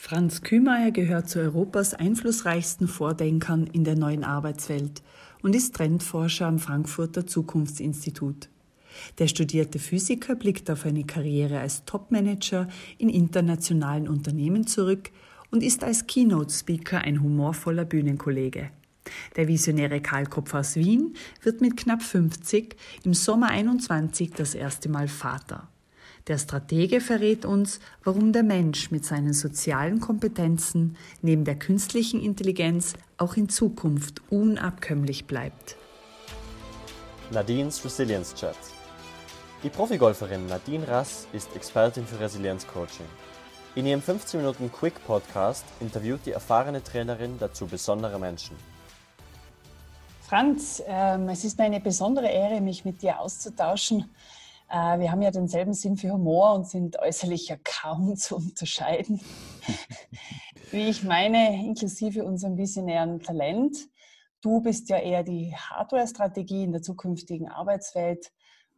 Franz Kühmeier gehört zu Europas einflussreichsten Vordenkern in der neuen Arbeitswelt und ist Trendforscher am Frankfurter Zukunftsinstitut. Der studierte Physiker blickt auf eine Karriere als Topmanager in internationalen Unternehmen zurück und ist als Keynote-Speaker ein humorvoller Bühnenkollege. Der visionäre Karl Kopf aus Wien wird mit knapp 50 im Sommer 21 das erste Mal Vater. Der Stratege verrät uns, warum der Mensch mit seinen sozialen Kompetenzen neben der künstlichen Intelligenz auch in Zukunft unabkömmlich bleibt. Nadines Resilience Chat. Die Profigolferin Nadine Rass ist Expertin für Resilienzcoaching. In ihrem 15 Minuten Quick Podcast interviewt die erfahrene Trainerin dazu besondere Menschen. Franz, ähm, es ist mir eine besondere Ehre, mich mit dir auszutauschen. Äh, wir haben ja denselben Sinn für Humor und sind äußerlich ja kaum zu unterscheiden. Wie ich meine, inklusive unserem visionären Talent. Du bist ja eher die Hardware-Strategie in der zukünftigen Arbeitswelt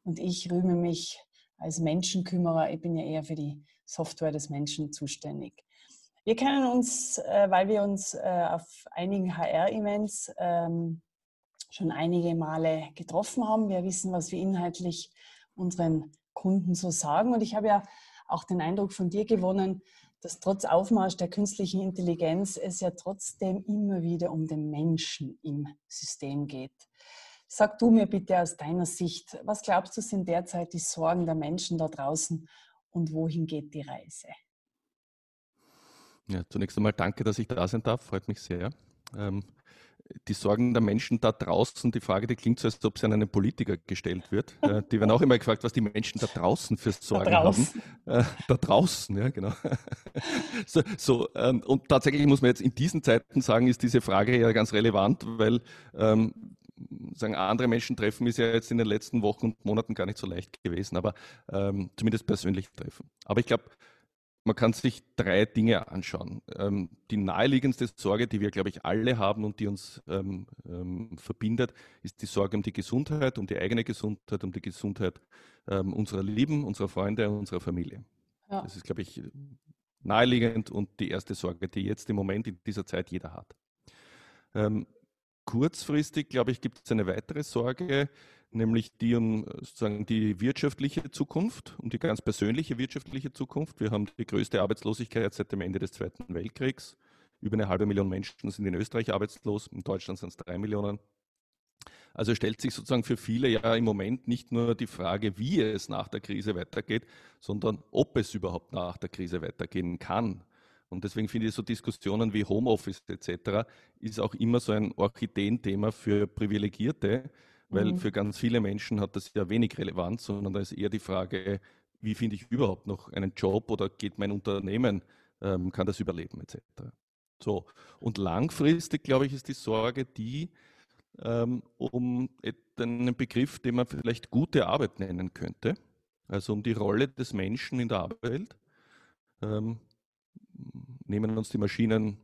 und ich rühme mich als Menschenkümmerer. Ich bin ja eher für die Software des Menschen zuständig. Wir kennen uns, äh, weil wir uns äh, auf einigen HR-Events ähm, schon einige Male getroffen haben. Wir wissen, was wir inhaltlich unseren Kunden so sagen. Und ich habe ja auch den Eindruck von dir gewonnen, dass trotz Aufmarsch der künstlichen Intelligenz es ja trotzdem immer wieder um den Menschen im System geht. Sag du mir bitte aus deiner Sicht, was glaubst du sind derzeit die Sorgen der Menschen da draußen und wohin geht die Reise? Ja, zunächst einmal danke, dass ich da sein darf, freut mich sehr. Ähm, die Sorgen der Menschen da draußen, die Frage, die klingt so, als ob sie an einen Politiker gestellt wird. Äh, die werden auch immer gefragt, was die Menschen da draußen für Sorgen haben. Äh, da draußen, ja, genau. so, so ähm, und tatsächlich muss man jetzt in diesen Zeiten sagen, ist diese Frage ja ganz relevant, weil ähm, sagen, andere Menschen treffen ist ja jetzt in den letzten Wochen und Monaten gar nicht so leicht gewesen, aber ähm, zumindest persönlich treffen. Aber ich glaube, man kann sich drei Dinge anschauen. Ähm, die naheliegendste Sorge, die wir, glaube ich, alle haben und die uns ähm, ähm, verbindet, ist die Sorge um die Gesundheit, um die eigene Gesundheit, um die Gesundheit ähm, unserer Lieben, unserer Freunde und unserer Familie. Ja. Das ist, glaube ich, naheliegend und die erste Sorge, die jetzt im Moment in dieser Zeit jeder hat. Kurzfristig, glaube ich, gibt es eine weitere Sorge, nämlich die um sozusagen die wirtschaftliche Zukunft, um die ganz persönliche wirtschaftliche Zukunft. Wir haben die größte Arbeitslosigkeit seit dem Ende des Zweiten Weltkriegs. Über eine halbe Million Menschen sind in Österreich arbeitslos, in Deutschland sind es drei Millionen. Also stellt sich sozusagen für viele ja im Moment nicht nur die Frage, wie es nach der Krise weitergeht, sondern ob es überhaupt nach der Krise weitergehen kann. Und deswegen finde ich so Diskussionen wie Homeoffice etc. ist auch immer so ein Orchideenthema für Privilegierte, weil mhm. für ganz viele Menschen hat das ja wenig Relevanz, sondern da ist eher die Frage, wie finde ich überhaupt noch einen Job oder geht mein Unternehmen, ähm, kann das überleben etc. So, und langfristig, glaube ich, ist die Sorge die, ähm, um einen Begriff, den man vielleicht gute Arbeit nennen könnte, also um die Rolle des Menschen in der Arbeitswelt. Ähm, nehmen uns die Maschinen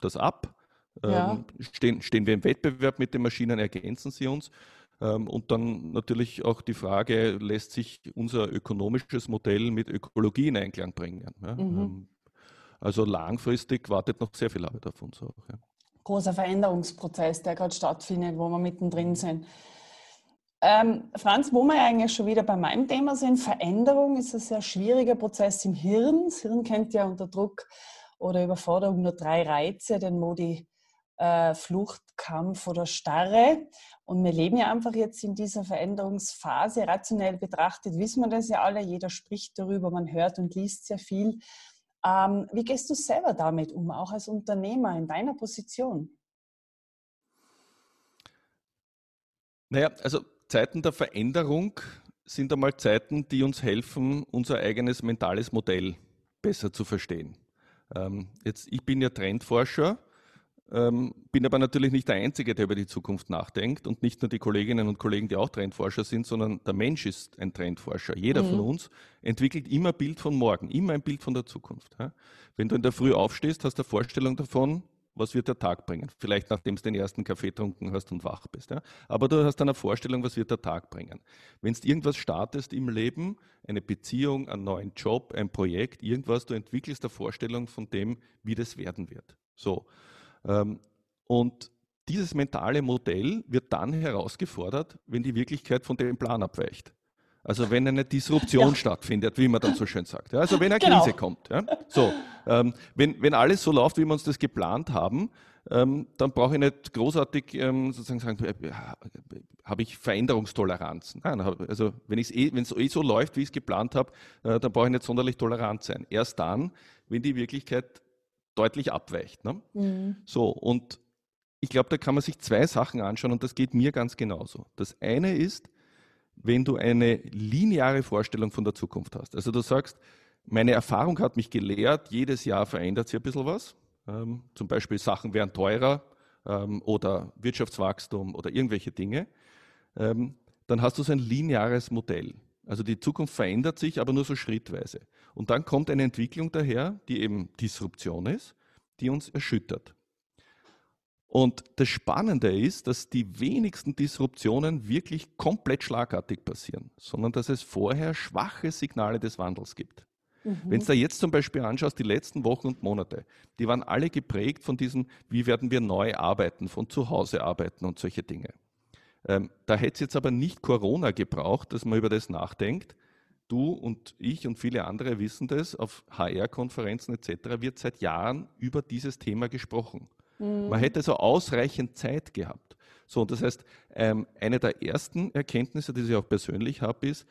das ab? Ja. Ähm, stehen, stehen wir im Wettbewerb mit den Maschinen, ergänzen sie uns? Ähm, und dann natürlich auch die Frage, lässt sich unser ökonomisches Modell mit Ökologie in Einklang bringen? Ja? Mhm. Ähm, also langfristig wartet noch sehr viel Arbeit auf uns auch. Ja. Großer Veränderungsprozess, der gerade stattfindet, wo wir mittendrin sind. Ähm, Franz, wo wir eigentlich schon wieder bei meinem Thema sind, Veränderung ist ein sehr schwieriger Prozess im Hirn. Das Hirn kennt ja unter Druck oder Überforderung nur drei Reize, den Modi äh, Flucht, Kampf oder Starre. Und wir leben ja einfach jetzt in dieser Veränderungsphase. Rationell betrachtet wissen wir das ja alle. Jeder spricht darüber, man hört und liest sehr viel. Ähm, wie gehst du selber damit um, auch als Unternehmer in deiner Position? Naja, also Zeiten der Veränderung sind einmal Zeiten, die uns helfen, unser eigenes mentales Modell besser zu verstehen. Ähm, jetzt, ich bin ja Trendforscher ähm, bin aber natürlich nicht der Einzige, der über die Zukunft nachdenkt und nicht nur die Kolleginnen und Kollegen, die auch Trendforscher sind, sondern der Mensch ist ein Trendforscher. Jeder mhm. von uns entwickelt immer ein Bild von morgen, immer ein Bild von der Zukunft. Ja? Wenn du in der Früh aufstehst, hast du eine Vorstellung davon, was wird der Tag bringen. Vielleicht nachdem du den ersten Kaffee getrunken hast und wach bist. Ja? Aber du hast eine Vorstellung, was wird der Tag bringen. Wenn du irgendwas startest im Leben, eine Beziehung, einen neuen Job, ein Projekt, irgendwas, du entwickelst eine Vorstellung von dem, wie das werden wird. So. Ähm, und dieses mentale Modell wird dann herausgefordert, wenn die Wirklichkeit von dem Plan abweicht. Also wenn eine Disruption ja. stattfindet, wie man dann so schön sagt. Also wenn eine genau. Krise kommt. So, ähm, wenn, wenn alles so läuft, wie wir uns das geplant haben, ähm, dann brauche ich nicht großartig ähm, sozusagen sagen, äh, habe ich Veränderungstoleranz. Nein, also wenn es eh, eh so läuft, wie ich es geplant habe, äh, dann brauche ich nicht sonderlich tolerant sein. Erst dann, wenn die Wirklichkeit deutlich abweicht. Ne? Mhm. So, und ich glaube, da kann man sich zwei Sachen anschauen und das geht mir ganz genauso. Das eine ist, wenn du eine lineare Vorstellung von der Zukunft hast. Also du sagst, meine Erfahrung hat mich gelehrt, jedes Jahr verändert sich ein bisschen was. Ähm, zum Beispiel Sachen werden teurer ähm, oder Wirtschaftswachstum oder irgendwelche Dinge. Ähm, dann hast du so ein lineares Modell. Also die Zukunft verändert sich, aber nur so schrittweise. Und dann kommt eine Entwicklung daher, die eben Disruption ist, die uns erschüttert. Und das Spannende ist, dass die wenigsten Disruptionen wirklich komplett schlagartig passieren, sondern dass es vorher schwache Signale des Wandels gibt. Mhm. Wenn du da jetzt zum Beispiel anschaust, die letzten Wochen und Monate, die waren alle geprägt von diesem, wie werden wir neu arbeiten, von zu Hause arbeiten und solche Dinge. Ähm, da hätte es jetzt aber nicht Corona gebraucht, dass man über das nachdenkt. Du und ich und viele andere wissen das, auf HR-Konferenzen etc. wird seit Jahren über dieses Thema gesprochen. Mhm. Man hätte so ausreichend Zeit gehabt. So, das heißt, ähm, eine der ersten Erkenntnisse, die ich auch persönlich habe, ist,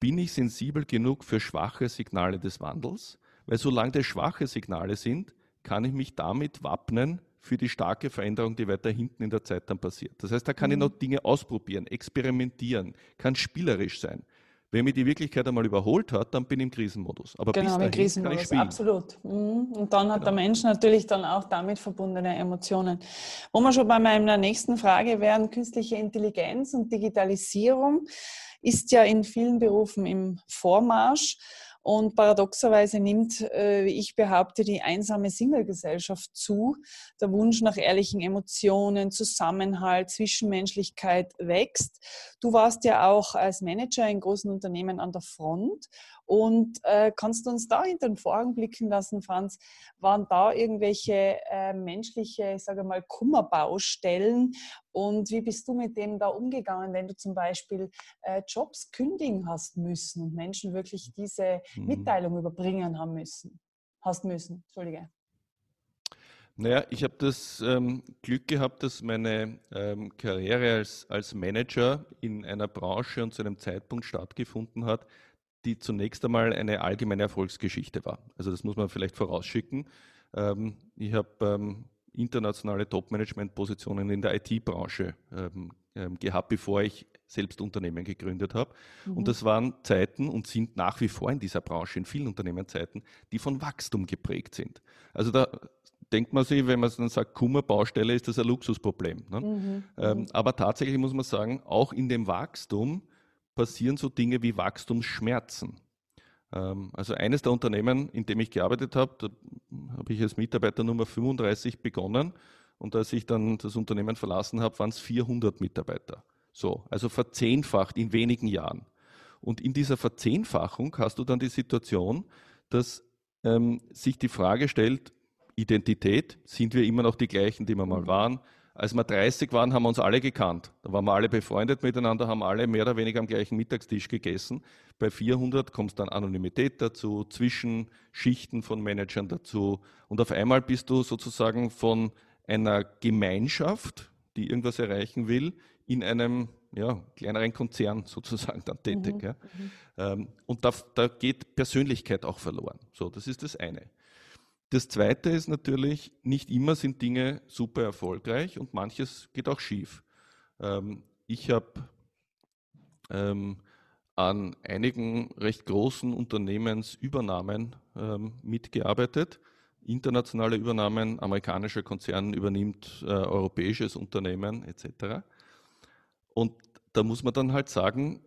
bin ich sensibel genug für schwache Signale des Wandels? Weil solange das schwache Signale sind, kann ich mich damit wappnen für die starke Veränderung, die weiter hinten in der Zeit dann passiert. Das heißt, da kann mhm. ich noch Dinge ausprobieren, experimentieren, kann spielerisch sein. Wenn mich die Wirklichkeit einmal überholt hat, dann bin ich im Krisenmodus. Aber genau, bis dahin Krisenmodus, kann ich spielen. absolut. Mhm. Und dann hat genau. der Mensch natürlich dann auch damit verbundene Emotionen. Wo wir schon bei meiner nächsten Frage wären, künstliche Intelligenz und Digitalisierung ist ja in vielen Berufen im Vormarsch. Und paradoxerweise nimmt, äh, wie ich behaupte, die einsame Single-Gesellschaft zu. Der Wunsch nach ehrlichen Emotionen, Zusammenhalt, Zwischenmenschlichkeit wächst. Du warst ja auch als Manager in großen Unternehmen an der Front und äh, kannst du uns da hinter den Vorhang blicken lassen, Franz? Waren da irgendwelche äh, menschliche, ich sage mal, Kummerbaustellen? Und wie bist du mit dem da umgegangen, wenn du zum Beispiel äh, Jobs kündigen hast müssen und Menschen wirklich diese mhm. Mitteilung überbringen haben müssen? Hast müssen, Entschuldige. Naja, ich habe das ähm, Glück gehabt, dass meine ähm, Karriere als, als Manager in einer Branche und zu einem Zeitpunkt stattgefunden hat, die zunächst einmal eine allgemeine Erfolgsgeschichte war. Also das muss man vielleicht vorausschicken. Ähm, ich habe ähm, internationale Top-Management-Positionen in der IT-Branche ähm, gehabt, bevor ich selbst Unternehmen gegründet habe. Mhm. Und das waren Zeiten und sind nach wie vor in dieser Branche, in vielen Unternehmen Zeiten, die von Wachstum geprägt sind. Also da denkt man sich, wenn man dann sagt, Kummerbaustelle, ist das ein Luxusproblem. Ne? Mhm. Ähm, mhm. aber tatsächlich muss man sagen, auch in dem Wachstum passieren so Dinge wie Wachstumsschmerzen. Ähm, also eines der Unternehmen, in dem ich gearbeitet habe, da habe ich als Mitarbeiter Nummer 35 begonnen und als ich dann das Unternehmen verlassen habe, waren es 400 Mitarbeiter. So, also verzehnfacht in wenigen Jahren. Und in dieser Verzehnfachung hast du dann die Situation, dass ähm, sich die Frage stellt, Identität, sind wir immer noch die gleichen, die wir mal mhm. waren? Als wir 30 waren, haben wir uns alle gekannt. Da waren wir alle befreundet miteinander, haben alle mehr oder weniger am gleichen Mittagstisch gegessen. Bei 400 kommt dann Anonymität dazu, Zwischenschichten von Managern dazu. Und auf einmal bist du sozusagen von einer Gemeinschaft, die irgendwas erreichen will, in einem ja, kleineren Konzern sozusagen dann tätig. Mhm, ja. Mhm. Ähm, und da, da geht Persönlichkeit auch verloren. So, das ist das eine. Das Zweite ist natürlich, nicht immer sind Dinge super erfolgreich und manches geht auch schief. Ähm, ich habe ähm, an einigen recht großen Unternehmensübernahmen ähm, mitgearbeitet. Internationale Übernahmen, amerikanischer Konzern übernimmt äh, europäisches Unternehmen etc. Und da muss man dann halt sagen,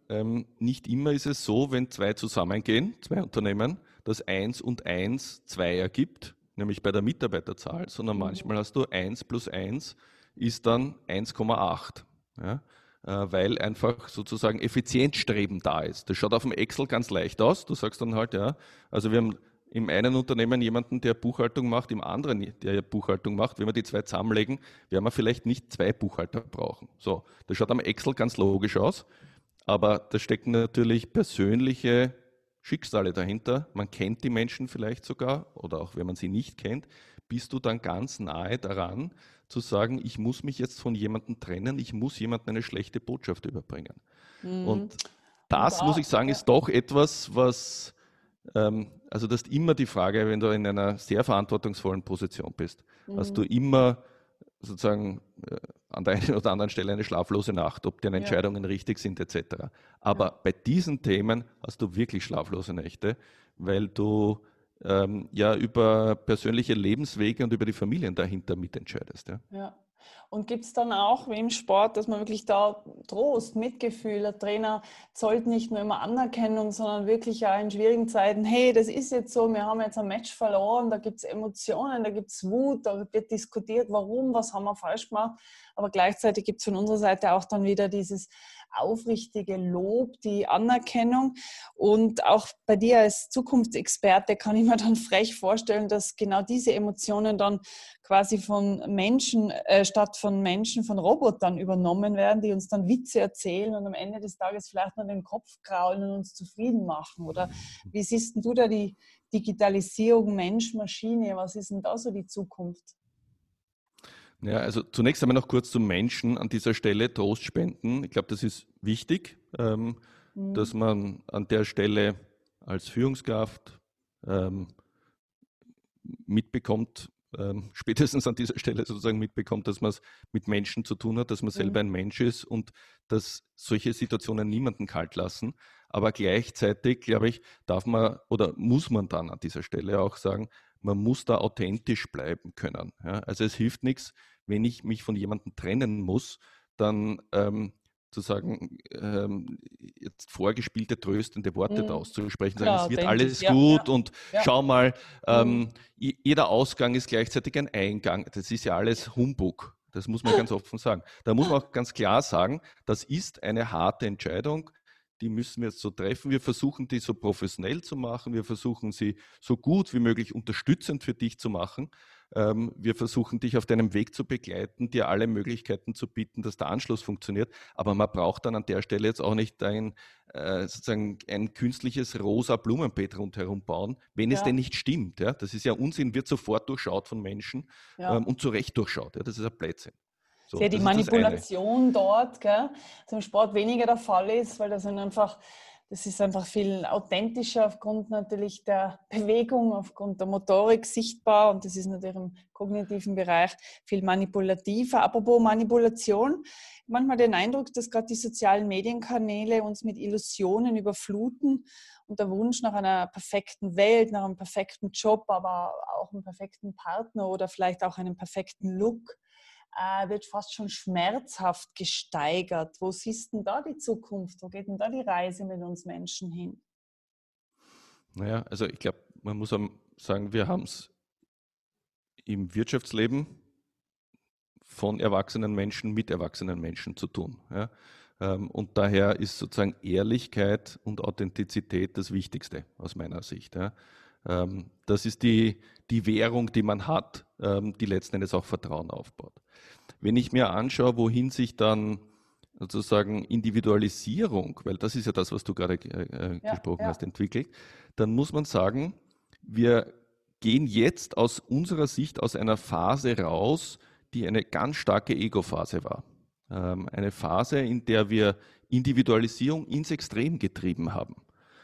nicht immer ist es so, wenn zwei zusammengehen, zwei Unternehmen, dass eins und eins zwei ergibt, nämlich bei der Mitarbeiterzahl, sondern mhm. manchmal hast du 1 plus 1 ist dann 1,8. Ja? Äh, weil einfach sozusagen Effizienzstreben da ist. Das schaut auf dem Excel ganz leicht aus. Du sagst dann halt, ja, also wir haben im einen Unternehmen jemanden, der Buchhaltung macht, im anderen, der Buchhaltung macht. Wenn wir die zwei zusammenlegen, werden wir vielleicht nicht zwei Buchhalter brauchen. So, das schaut am Excel ganz logisch aus, aber da stecken natürlich persönliche Schicksale dahinter. Man kennt die Menschen vielleicht sogar, oder auch wenn man sie nicht kennt, bist du dann ganz nahe daran, zu sagen, ich muss mich jetzt von jemandem trennen, ich muss jemandem eine schlechte Botschaft überbringen. Mhm. Und das, muss ich sagen, ist doch etwas, was, ähm, also das ist immer die Frage, wenn du in einer sehr verantwortungsvollen Position bist, mhm. hast du immer sozusagen äh, an der einen oder anderen Stelle eine schlaflose Nacht, ob deine Entscheidungen ja. richtig sind etc. Aber ja. bei diesen Themen hast du wirklich schlaflose Nächte, weil du ähm, ja über persönliche Lebenswege und über die Familien dahinter mitentscheidest. Ja. ja. Und gibt es dann auch wie im Sport, dass man wirklich da Trost, Mitgefühl, der Trainer zollt nicht nur immer Anerkennung, sondern wirklich auch in schwierigen Zeiten, hey, das ist jetzt so, wir haben jetzt ein Match verloren, da gibt es Emotionen, da gibt es Wut, da wird diskutiert, warum, was haben wir falsch gemacht. Aber gleichzeitig gibt es von unserer Seite auch dann wieder dieses, aufrichtige Lob, die Anerkennung. Und auch bei dir als Zukunftsexperte kann ich mir dann frech vorstellen, dass genau diese Emotionen dann quasi von Menschen äh, statt von Menschen, von Robotern übernommen werden, die uns dann Witze erzählen und am Ende des Tages vielleicht nur den Kopf kraulen und uns zufrieden machen. Oder wie siehst du da die Digitalisierung Mensch, Maschine? Was ist denn da so die Zukunft? Ja, also zunächst einmal noch kurz zum Menschen an dieser Stelle Trost spenden. Ich glaube, das ist wichtig, ähm, mhm. dass man an der Stelle als Führungskraft ähm, mitbekommt, ähm, spätestens an dieser Stelle sozusagen mitbekommt, dass man es mit Menschen zu tun hat, dass man mhm. selber ein Mensch ist und dass solche Situationen niemanden kalt lassen. Aber gleichzeitig, glaube ich, darf man oder muss man dann an dieser Stelle auch sagen, man muss da authentisch bleiben können. Ja? Also es hilft nichts, wenn ich mich von jemandem trennen muss, dann ähm, zu sagen, ähm, jetzt vorgespielte tröstende Worte mhm. da auszusprechen, sagen, ja, es wird alles ich, gut ja, und ja. schau mal, ähm, mhm. jeder Ausgang ist gleichzeitig ein Eingang. Das ist ja alles Humbug. Das muss man ganz offen sagen. Da muss man auch ganz klar sagen, das ist eine harte Entscheidung die müssen wir jetzt so treffen. Wir versuchen die so professionell zu machen. Wir versuchen sie so gut wie möglich unterstützend für dich zu machen. Ähm, wir versuchen dich auf deinem Weg zu begleiten, dir alle Möglichkeiten zu bieten, dass der Anschluss funktioniert. Aber man braucht dann an der Stelle jetzt auch nicht ein, äh, sozusagen ein künstliches rosa Blumenbeet rundherum bauen, wenn ja. es denn nicht stimmt. Das ist ja Unsinn, wird sofort durchschaut von Menschen ja. ähm, und zu Recht durchschaut. Das ist ein Blödsinn. So, ja, die Manipulation dort, gell, zum Sport weniger der Fall ist, weil das sind einfach, das ist einfach viel authentischer aufgrund natürlich der Bewegung, aufgrund der Motorik sichtbar und das ist natürlich im kognitiven Bereich viel manipulativer. Apropos Manipulation, manchmal den Eindruck, dass gerade die sozialen Medienkanäle uns mit Illusionen überfluten und der Wunsch nach einer perfekten Welt, nach einem perfekten Job, aber auch einem perfekten Partner oder vielleicht auch einem perfekten Look äh, wird fast schon schmerzhaft gesteigert. Wo siehst denn da die Zukunft? Wo geht denn da die Reise mit uns Menschen hin? Naja, also ich glaube, man muss sagen, wir haben es im Wirtschaftsleben von erwachsenen Menschen mit erwachsenen Menschen zu tun. Ja? Ähm, und daher ist sozusagen Ehrlichkeit und Authentizität das Wichtigste aus meiner Sicht. Ja? Ähm, das ist die, die Währung, die man hat, ähm, die letzten Endes auch Vertrauen aufbaut. Wenn ich mir anschaue, wohin sich dann sozusagen Individualisierung, weil das ist ja das, was du gerade äh, ja, gesprochen ja. hast, entwickelt, dann muss man sagen, wir gehen jetzt aus unserer Sicht aus einer Phase raus, die eine ganz starke Ego-Phase war. Ähm, eine Phase, in der wir Individualisierung ins Extrem getrieben haben.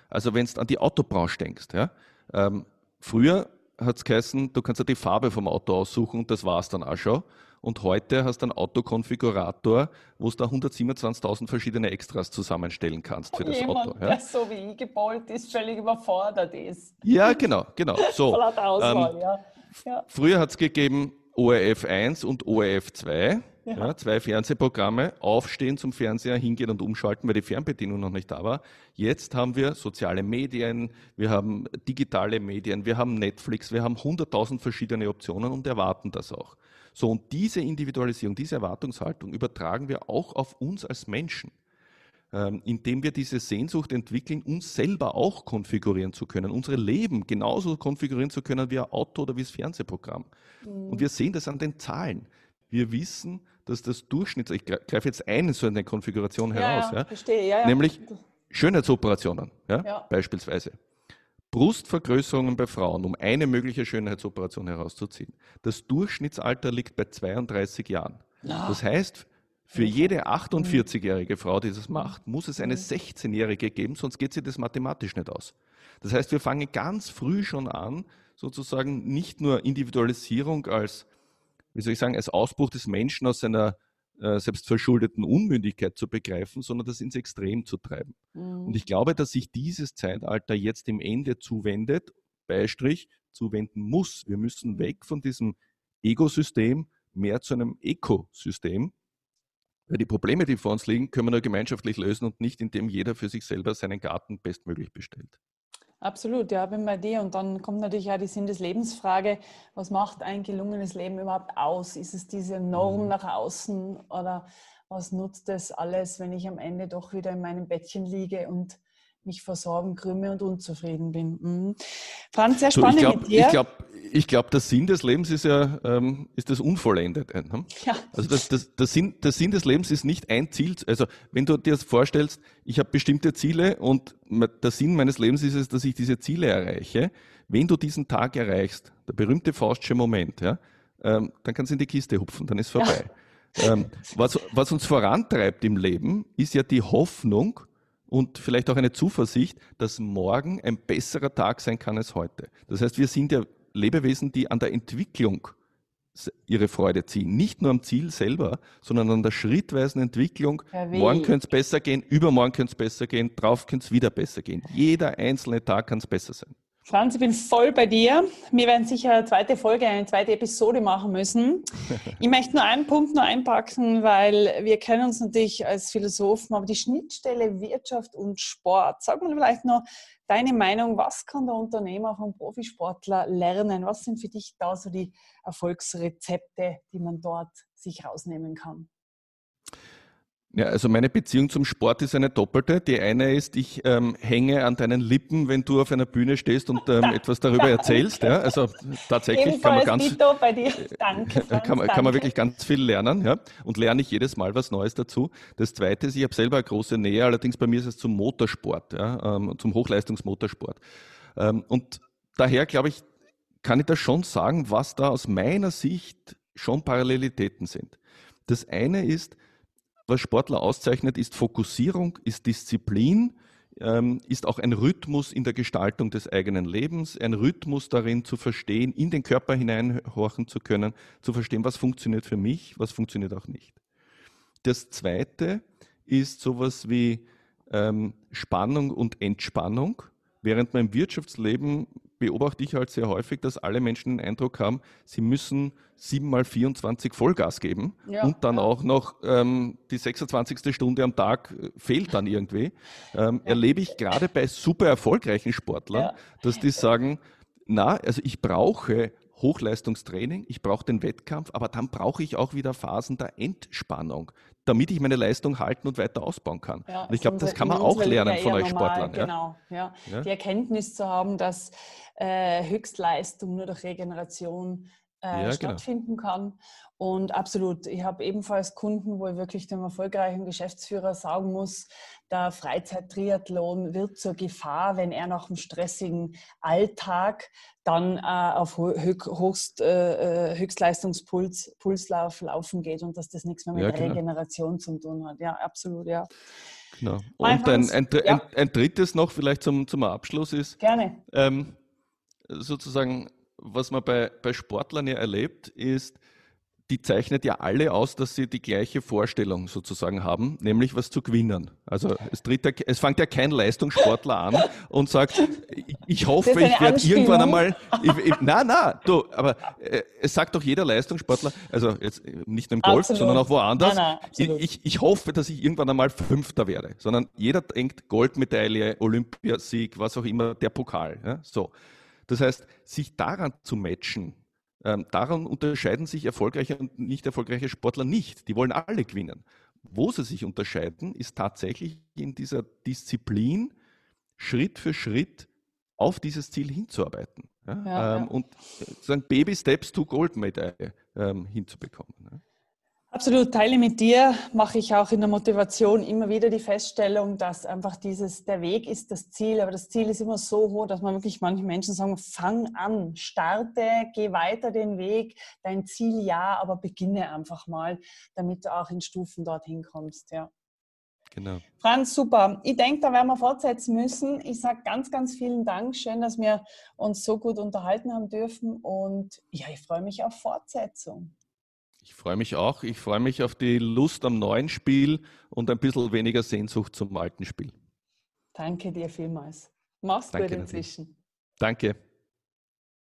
Also wenn du an die Autobranche denkst, ja, ähm, früher hat es geheißen, du kannst ja die Farbe vom Auto aussuchen und das war es dann auch schon. Und heute hast du einen Autokonfigurator, wo du da 127.000 verschiedene Extras zusammenstellen kannst für das Jemand, Auto. Ja? der so wie ich geballt ist, völlig überfordert ist. Ja, genau, genau. So, Auswahl, ähm, ja. Ja. Früher hat es gegeben ORF 1 und ORF 2. Ja. ja. zwei Fernsehprogramme, aufstehen zum Fernseher, hingehen und umschalten, weil die Fernbedienung noch nicht da war. Jetzt haben wir soziale Medien, wir haben digitale Medien, wir haben Netflix, wir haben hunderttausend verschiedene Optionen und erwarten das auch. So, und diese Individualisierung, diese Erwartungshaltung übertragen wir auch auf uns als Menschen. Ähm, indem wir diese Sehnsucht entwickeln, uns selber auch konfigurieren zu können, unsere Leben genauso konfigurieren zu können wie ein Auto oder wie das Fernsehprogramm. Mhm. Und wir sehen das an den Zahlen. Wir wissen, dass das Durchschnitts, ich greife jetzt eine so eine Konfiguration heraus, ja, ja, verstehe, ja, nämlich Schönheitsoperationen, ja, beispielsweise. Brustvergrößerungen bei Frauen, um eine mögliche Schönheitsoperation herauszuziehen. Das Durchschnittsalter liegt bei 32 Jahren. Das heißt, für jede 48-jährige Frau, die das macht, muss es eine 16-jährige geben, sonst geht sie das mathematisch nicht aus. Das heißt, wir fangen ganz früh schon an, sozusagen nicht nur Individualisierung als, wie soll ich sagen, als Ausbruch des Menschen aus seiner äh, selbstverschuldeten Unmündigkeit zu begreifen, sondern das ins Extrem zu treiben. Mhm. Und ich glaube, dass sich dieses Zeitalter jetzt dem Ende zuwendet, Beistrich, zuwenden muss. Wir müssen weg von diesem Ego-System mehr zu einem Ökosystem, weil die Probleme, die vor uns liegen, können wir nur gemeinschaftlich lösen und nicht, indem jeder für sich selber seinen Garten bestmöglich bestellt. Absolut, ja, bin bei dir. Und dann kommt natürlich auch die Sinn des Lebensfrage. Was macht ein gelungenes Leben überhaupt aus? Ist es diese Norm mhm. nach außen oder was nutzt das alles, wenn ich am Ende doch wieder in meinem Bettchen liege und mich vor Sorgen krümme und unzufrieden bin. Mhm. Franz, sehr spannend so, ich glaub, mit dir. Ich glaube, ich glaub, der Sinn des Lebens ist ja ähm, ist das Unvollendete. Ne? Ja. Also das, das, der, Sinn, der Sinn des Lebens ist nicht ein Ziel. Also wenn du dir vorstellst, ich habe bestimmte Ziele und der Sinn meines Lebens ist es, dass ich diese Ziele erreiche. Wenn du diesen Tag erreichst, der berühmte Faustsche Moment, ja, ähm, dann kannst du in die Kiste hupfen, dann ist vorbei. Ja. Ähm, was, was uns vorantreibt im Leben, ist ja die Hoffnung, und vielleicht auch eine Zuversicht, dass morgen ein besserer Tag sein kann als heute. Das heißt, wir sind ja Lebewesen, die an der Entwicklung ihre Freude ziehen. Nicht nur am Ziel selber, sondern an der schrittweisen Entwicklung. Morgen könnte es besser gehen, übermorgen könnte es besser gehen, drauf könnte es wieder besser gehen. Jeder einzelne Tag kann es besser sein. Franz, ich bin voll bei dir. Wir werden sicher eine zweite Folge, eine zweite Episode machen müssen. Ich möchte nur einen Punkt nur einpacken, weil wir kennen uns natürlich als Philosophen, aber die Schnittstelle Wirtschaft und Sport. Sag mal vielleicht noch deine Meinung, was kann der Unternehmer vom Profisportler lernen? Was sind für dich da so die Erfolgsrezepte, die man dort sich rausnehmen kann? Ja, also meine Beziehung zum Sport ist eine doppelte. Die eine ist, ich ähm, hänge an deinen Lippen, wenn du auf einer Bühne stehst und ähm, etwas darüber erzählst. Ja, also tatsächlich kann man ganz, bei dir. Danke, Franz, kann, man, kann man wirklich ganz viel lernen, ja, und lerne ich jedes Mal was Neues dazu. Das Zweite ist, ich habe selber eine große Nähe, allerdings bei mir ist es zum Motorsport, ja, ähm, zum Hochleistungsmotorsport. Ähm, und daher glaube ich, kann ich da schon sagen, was da aus meiner Sicht schon Parallelitäten sind. Das eine ist, was Sportler auszeichnet, ist Fokussierung, ist Disziplin, ähm, ist auch ein Rhythmus in der Gestaltung des eigenen Lebens, ein Rhythmus darin zu verstehen, in den Körper hineinhorchen zu können, zu verstehen, was funktioniert für mich, was funktioniert auch nicht. Das Zweite ist sowas wie ähm, Spannung und Entspannung. Während man im Wirtschaftsleben beobachte ich halt sehr häufig, dass alle Menschen den Eindruck haben, sie müssen 7 mal 24 Vollgas geben ja, und dann ja. auch noch ähm, die 26. Stunde am Tag äh, fehlt dann irgendwie. Ähm, ja. Erlebe ich gerade bei super erfolgreichen Sportlern, dass die sagen, na, also ich brauche Hochleistungstraining, ich brauche den Wettkampf, aber dann brauche ich auch wieder Phasen der Entspannung, damit ich meine Leistung halten und weiter ausbauen kann. Ja, und ich glaube, das kann man auch lernen von euch Sportlern. Genau, ja. ja. Die Erkenntnis zu haben, dass äh, Höchstleistung nur durch Regeneration äh, ja, genau. stattfinden genau. kann. Und absolut, ich habe ebenfalls Kunden, wo ich wirklich dem erfolgreichen Geschäftsführer sagen muss, der Freizeit-Triathlon wird zur Gefahr, wenn er nach einem stressigen Alltag dann äh, auf Hochst, äh, äh, Höchstleistungspuns Pulslauf laufen geht und dass das nichts mehr mit ja, genau. Regeneration zu tun hat. Ja, absolut, ja. Genau. Und ein, ein, ein, ein, drittes noch vielleicht zum, zum Abschluss ist, Gerne. Ähm, sozusagen, was man bei, bei Sportlern ja erlebt, ist, die zeichnet ja alle aus, dass sie die gleiche Vorstellung sozusagen haben, nämlich was zu gewinnen. Also es, tritt ja, es fängt ja kein Leistungssportler an und sagt, ich hoffe, ich werde irgendwann einmal. Ich, ich, na, na, du, aber äh, es sagt doch jeder Leistungssportler, also jetzt nicht nur im Golf, absolut. sondern auch woanders. Nein, nein, ich, ich hoffe, dass ich irgendwann einmal Fünfter werde, sondern jeder denkt Goldmedaille, Olympiasieg, was auch immer, der Pokal. Ja? So. Das heißt, sich daran zu matchen, ähm, daran unterscheiden sich erfolgreiche und nicht erfolgreiche Sportler nicht. Die wollen alle gewinnen. Wo sie sich unterscheiden, ist tatsächlich in dieser Disziplin, Schritt für Schritt auf dieses Ziel hinzuarbeiten. Ja? Ja, ähm, ja. Und sozusagen Baby Steps to Goldmedaille ähm, hinzubekommen. Absolut, teile mit dir, mache ich auch in der Motivation immer wieder die Feststellung, dass einfach dieses, der Weg ist das Ziel, aber das Ziel ist immer so hoch, dass man wirklich manche Menschen sagen, fang an, starte, geh weiter den Weg, dein Ziel ja, aber beginne einfach mal, damit du auch in Stufen dorthin kommst, ja. Genau. Franz, super. Ich denke, da werden wir fortsetzen müssen. Ich sage ganz, ganz vielen Dank. Schön, dass wir uns so gut unterhalten haben dürfen. Und ja, ich freue mich auf Fortsetzung. Ich freue mich auch. Ich freue mich auf die Lust am neuen Spiel und ein bisschen weniger Sehnsucht zum alten Spiel. Danke dir vielmals. Mach's Danke gut inzwischen. Danke.